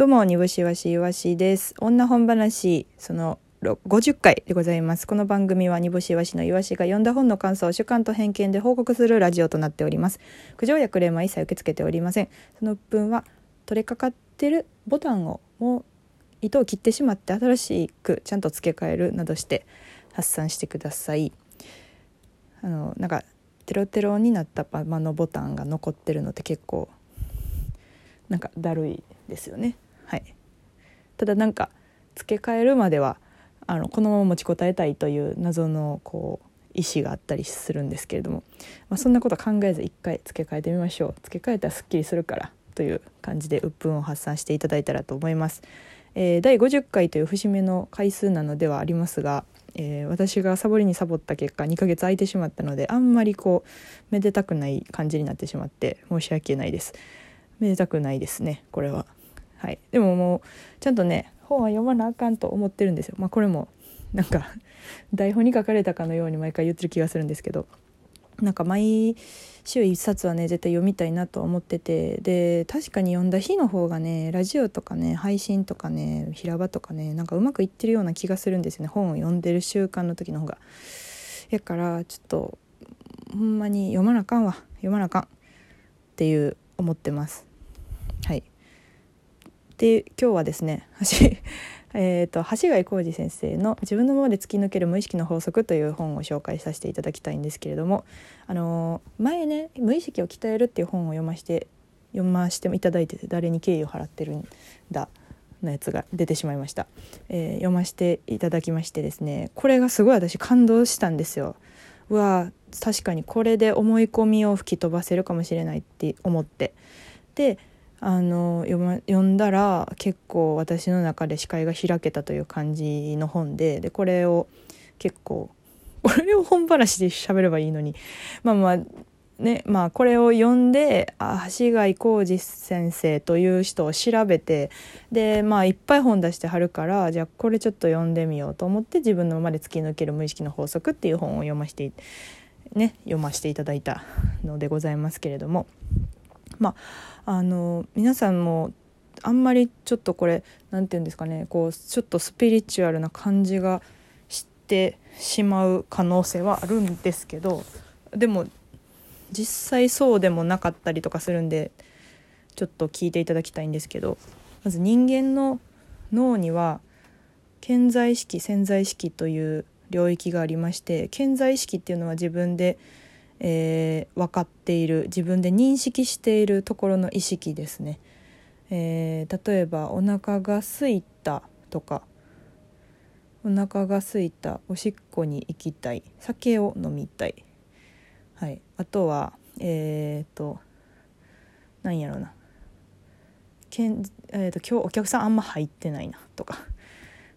どうも、煮干しわしいわしです。女本話、そのろ50回でございます。この番組は煮干しわしのいわしが読んだ本の感想を主観と偏見で報告するラジオとなっております。苦情やクレームは一切受け付けておりません。その分は取れかかってるボタンをもう糸を切ってしまって新しくちゃんと付け替えるなどして発散してください。あのなんかテロテロになったままのボタンが残ってるのって結構なんかだるいですよね。はい、ただなんか付け替えるまではあのこのまま持ちこたえたいという謎のこう意思があったりするんですけれども、まあ、そんなこと考えず一回付け替えてみましょう。付け替えたらすっきりするからという感じで鬱憤を発散していただいたらと思います。えー、第50回という節目の回数なのではありますが、えー、私がサボりにサボった結果2ヶ月空いてしまったのであんまりこうめでたくない感じになってしまって申し訳ないです。めでたくないですねこれは。はい。でももうちゃんとね本は読まなあかんと思ってるんですよ。まあこれもなんか 台本に書かれたかのように毎回言ってる気がするんですけど。なんか毎週1冊はね絶対読みたいなと思ってて。で確かに読んだ日の方がねラジオとかね配信とかね平場とかねなんかうまくいってるような気がするんですよね。本を読んでる習慣の時の方が。やからちょっとほんまに読まなあかんわ。読まなあかん。っていう思ってます。で今日はですね えーと、橋貝浩二先生の「自分のままで突き抜ける無意識の法則」という本を紹介させていただきたいんですけれども、あのー、前ね「無意識を鍛える」っていう本を読まして読ましていただいてて誰に敬意を払ってるんだのやつが出てしまいました、えー、読ませていただきましてですねこれがすごい私感動したんですよ。うわ確かにこれで思い込みを吹き飛ばせるかもしれないって思ってであの読,、ま、読んだら結構私の中で視界が開けたという感じの本ででこれを結構 これを本話で喋ればいいのにまあまあねまあこれを読んで橋貝浩二先生という人を調べてでまあいっぱい本出してはるからじゃあこれちょっと読んでみようと思って自分のままで突き抜ける無意識の法則っていう本を読ませてね読ませていただいたのでございますけれども。まああの皆さんもあんまりちょっとこれ何て言うんですかねこうちょっとスピリチュアルな感じがしてしまう可能性はあるんですけどでも実際そうでもなかったりとかするんでちょっと聞いていただきたいんですけどまず人間の脳には潜在意識潜在意識という領域がありまして潜在意識っていうのは自分でえー、分かっている自分で認識しているところの意識ですね、えー、例えばお腹が空いたとかお腹が空いたおしっこに行きたい酒を飲みたい、はい、あとはえっ、ー、と何やろうな。けん、えーと、今日お客さんあんま入ってないなとか。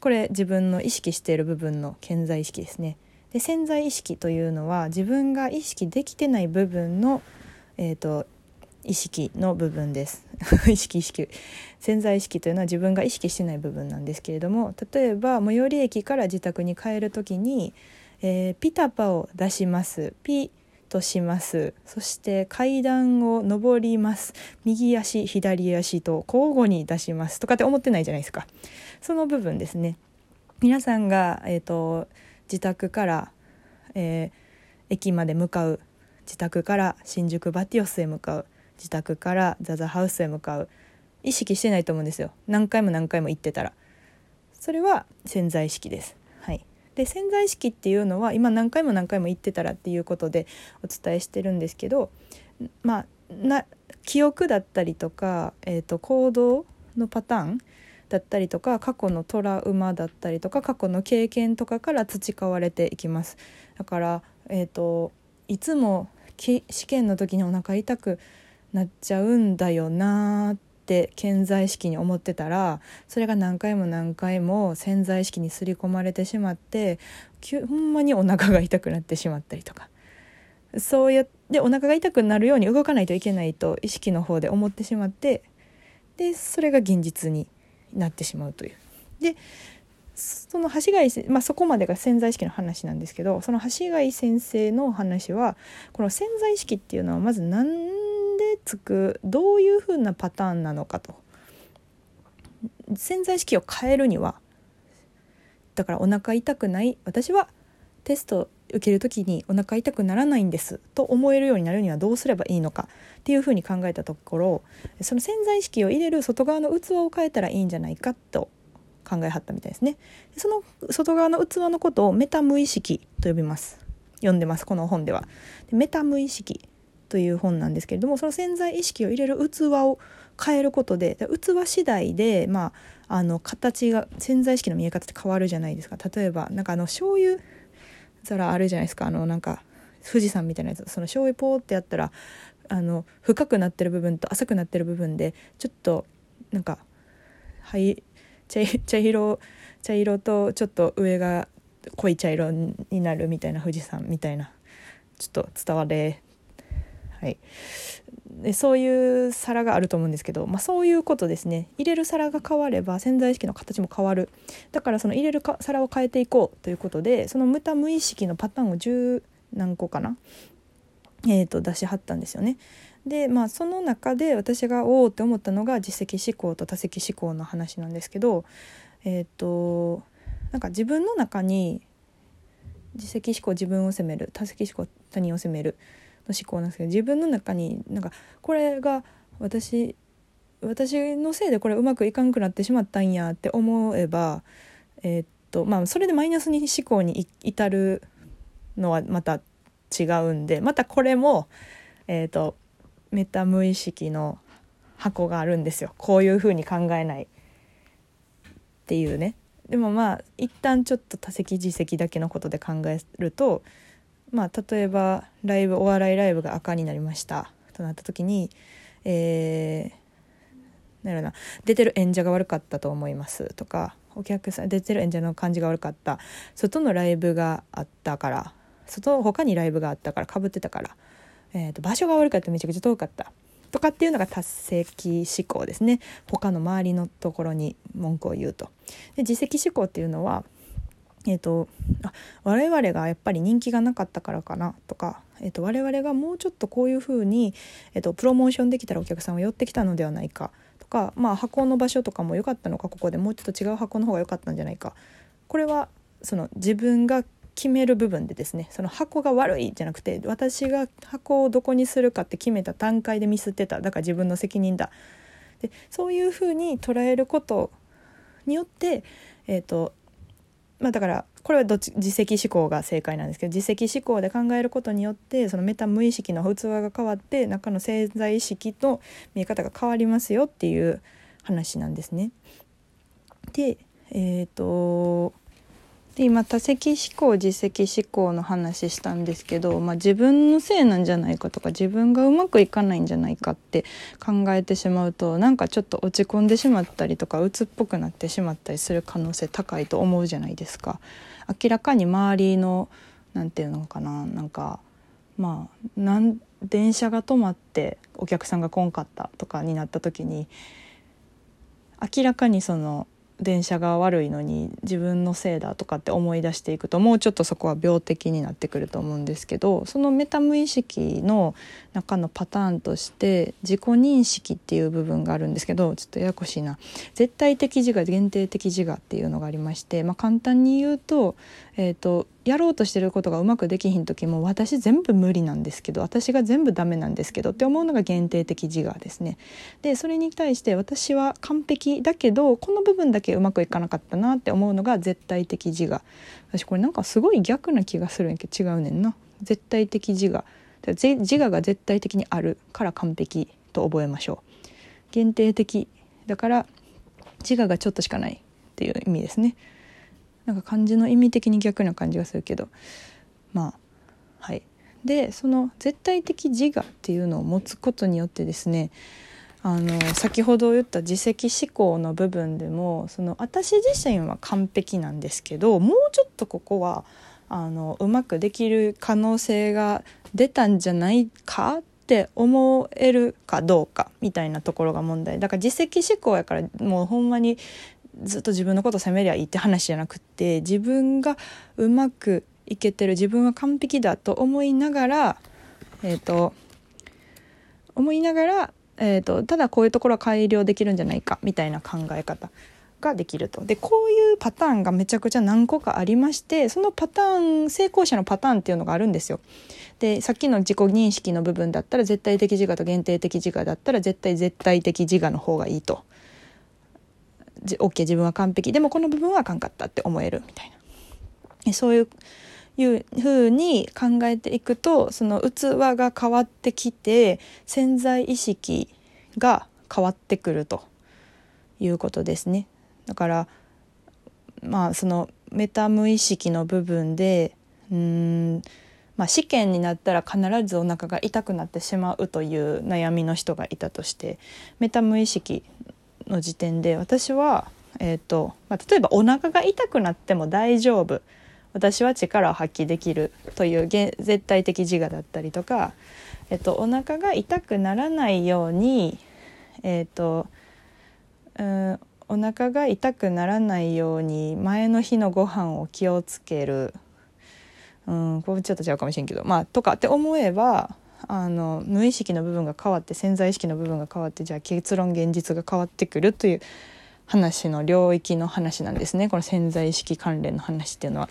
これ自分の意識している部分の潜在意識ですね。で潜在意識というのは自分が意識できてない部分の、えーと、意識の部分です。意識意識。潜在意識というのは自分が意識してない部分なんですけれども例えば最寄り駅から自宅に帰る時に、えー、ピタパを出します。ピとします。そして階段を上ります。右足左足と交互に出します。とかって思ってないじゃないですか。その部分ですね。皆さんが、えーと自宅から、えー、駅まで向かう自宅から新宿バティオスへ向かう自宅からザザハウスへ向かう意識してないと思うんですよ。何回も何回も行ってたら。それは潜在意識です。はい。で潜在意識っていうのは今何回も何回も言ってたらっていうことでお伝えしてるんですけどまあな記憶だったりとか、えーと行動のパターンだったりとか過去のトラウマだったりとか過去の経験とかから培われていきます。だから、えーと、いつも試験の時にお腹痛くなっちゃうんだよなって潜在意識に思ってたらそれが何回も何回も潜在意識に刷り込まれてしまってほんまにお腹が痛くなってしまったりとか。そうやってお腹が痛くなるように動かないといけないと意識の方で思ってしまってでそれが現実になってしまうという。でその橋貝、まあ、そこまでが潜在意識の話なんですけどその橋貝先生の話はこの潜在意識っていうのはまず何でつくどういうふうなパターンなのかと。潜在意識を変えるにはだからお腹痛くない私はテスト受ける時にお腹痛くならないんですと思えるようになるにはどうすればいいのかっていうふうに考えたところその潜在意識を入れる外側の器を変えたらいいんじゃないかと考えはったみたいですね。その外側の器のことをメタ無意識と呼びます。読んでますこの本では。メタ無意識という本なんですけれどもその潜在意識を入れる器を変えることで器次第で、まあ、あの形が潜在意識の見え方って変わるじゃないですか。例えばなんかあの醤油皿あるじゃないですか。あのなんか富士山みたいなやつ。その醤油ポーってやったらあの深くなってる部分と浅くなってる部分でちょっとなんかはい茶色茶色とちょっと上が濃い茶色になるみたいな富士山みたいなちょっと伝われ。はい。そういう皿があると思うんですけど、まあ、そういうことですね入れる皿が変われば潜在意識の形も変わるだからその入れるか皿を変えていこうということでその無多無意識のパターンを10何個かな、えー、と出しはったんですよね。でまあその中で私がおおって思ったのが実績思考と多責思考の話なんですけどえっ、ー、となんか自分の中に自責思考自分を責める多責思考他人を責める思考なんですけど自分の中になんかこれが私私のせいでこれうまくいかんくなってしまったんやって思えばえー、っとまあそれでマイナスに思考に至るのはまた違うんでまたこれもえー、っとメタ無意識の箱があるんですよ。こういうふうに考えないっていうね。でもまあ一旦ちょっと多席自責だけのことで考えるとまあ、例えばライブお笑いライブが赤になりました。となった時に、えー、なるな。出てる演者が悪かったと思います。とかお客さん出てる演者の感じが悪かった。外のライブがあったから外他にライブがあったからかぶってたから、えーと、場所が悪かった。めちゃくちゃ遠かった。とかっていうのが達成期思考ですね。他の周りのところに文句を言うと。で自責思考っていうのはえーと、あ我々がやっぱり人気がなかったからかなとか、えーと、我々がもうちょっとこういうふうに、えーと、プロモーションできたらお客さんは寄ってきたのではないかとか、まあ、箱の場所とかも良かったのかここでもうちょっと違う箱の方が良かったんじゃないか。これはその自分が決める部分でですねその箱が悪いじゃなくて私が箱をどこにするかって決めた段階でミスってた。だから自分の責任だ。でそういうふうに捉えることによって、えーとまあ、だからこれはどっち自責思考が正解なんですけど自責思考で考えることによってそのメタ無意識の器が変わって中の潜在意識と見え方が変わりますよっていう話なんですね。でえっ、ー、とで今多責思考自責思考の話したんですけど、まあ、自分のせいなんじゃないかとか自分がうまくいかないんじゃないかって考えてしまうとなんかちょっと落ち込んでしまったりとか鬱っぽくなってしまったりする可能性高いと思うじゃないですか。明らかに周りのなんていうのかななんかまあなん電車が止まってお客さんが来んかったとかになった時に明らかにその電車が悪いのに自分のせいだとかって思い出していくともうちょっとそこは病的になってくると思うんですけどそのメタ無意識の中のパターンとして自己認識っていう部分があるんですけどちょっとややこしいな。絶対的自我限定的自我っていうのがありまして、まあ、簡単に言うと,、えーとやろうとしてることがうまくできひん時も私全部無理なんですけど私が全部ダメなんですけどって思うのが限定的自我ですね。でそれに対して私は完璧だけどこの部分だけうまくいかなかったなって思うのが絶対的自我。私これなんかすごい逆な気がするんやけど違うねんな。絶対的自我。自我が絶対的にあるから完璧と覚えましょう。限定的だから自我がちょっとしかないっていう意味ですね。なんか漢字の意味的に逆な感じがするけど。まあはい。でその絶対的自我っていうのを持つことによってですねあの先ほど言った自責思考の部分でもその私自身は完璧なんですけどもうちょっとここはあのうまくできる可能性が出たんじゃないかって思えるかどうかみたいなところが問題。だから自責思考やからもうほんまにずっと自分のこと責めりゃいいって話じゃなくって自分がうまくいけてる自分は完璧だと思いながらえっ、ー、と思いながら、えーと、ただこういうところは改良できるんじゃないかみたいな考え方ができると。でこういうパターンがめちゃくちゃ何個かありましてそのパターン成功者のパターンっていうのがあるんですよ。でさっきの自己認識の部分だったら絶対的自我と限定的自我だったら絶対絶対的自我の方がいいと。OK 自分は完璧でもこの部分はあかんかったって思えるみたいな。そういういうふうに考えていくとその器が変わってきて潜在意識が変わってくるということですね。だからまあそのメタ無意識の部分でうんまあ、試験になったら必ずお腹が痛くなってしまうという悩みの人がいたとしてメタ無意識の時点で私は、えーとまあ、例えばお腹が痛くなっても大丈夫。私は力を発揮できるという絶対的自我だったりとか、えっと、お腹が痛くならないように、えっと、うんお腹が痛くならないように前の日のご飯を気をつける。うんこれちょっと違うかもしれんけどまあとかって思えばあの無意識の部分が変わって潜在意識の部分が変わってじゃあ結論現実が変わってくるという話の領域の話なんですねこの潜在意識関連の話っていうのは。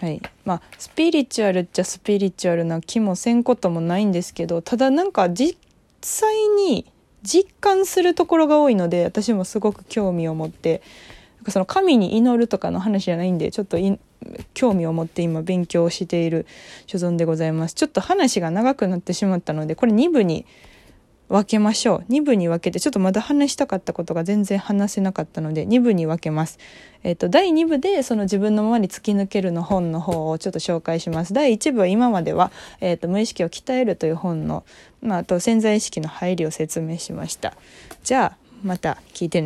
はいまあスピリチュアルっちゃスピリチュアルな気もせんこともないんですけどただなんか実際に実感するところが多いので私もすごく興味を持ってその神に祈るとかの話じゃないんでちょっと興味を持って今勉強している所存でございます。ちょっと話が長くなってしまったのでこれ2部に分けましょう。2部に分けてちょっとまだ話したかったことが全然話せなかったので2部に分けます、えっ、ー、と第2部でその自分のままに突き抜けるの本の方をちょっと紹介します。第1部は今までは、えっ、ー、と無意識を鍛えるという本の、まあ、あと潜在意識の入りを説明しました。じゃあまた聞いてね。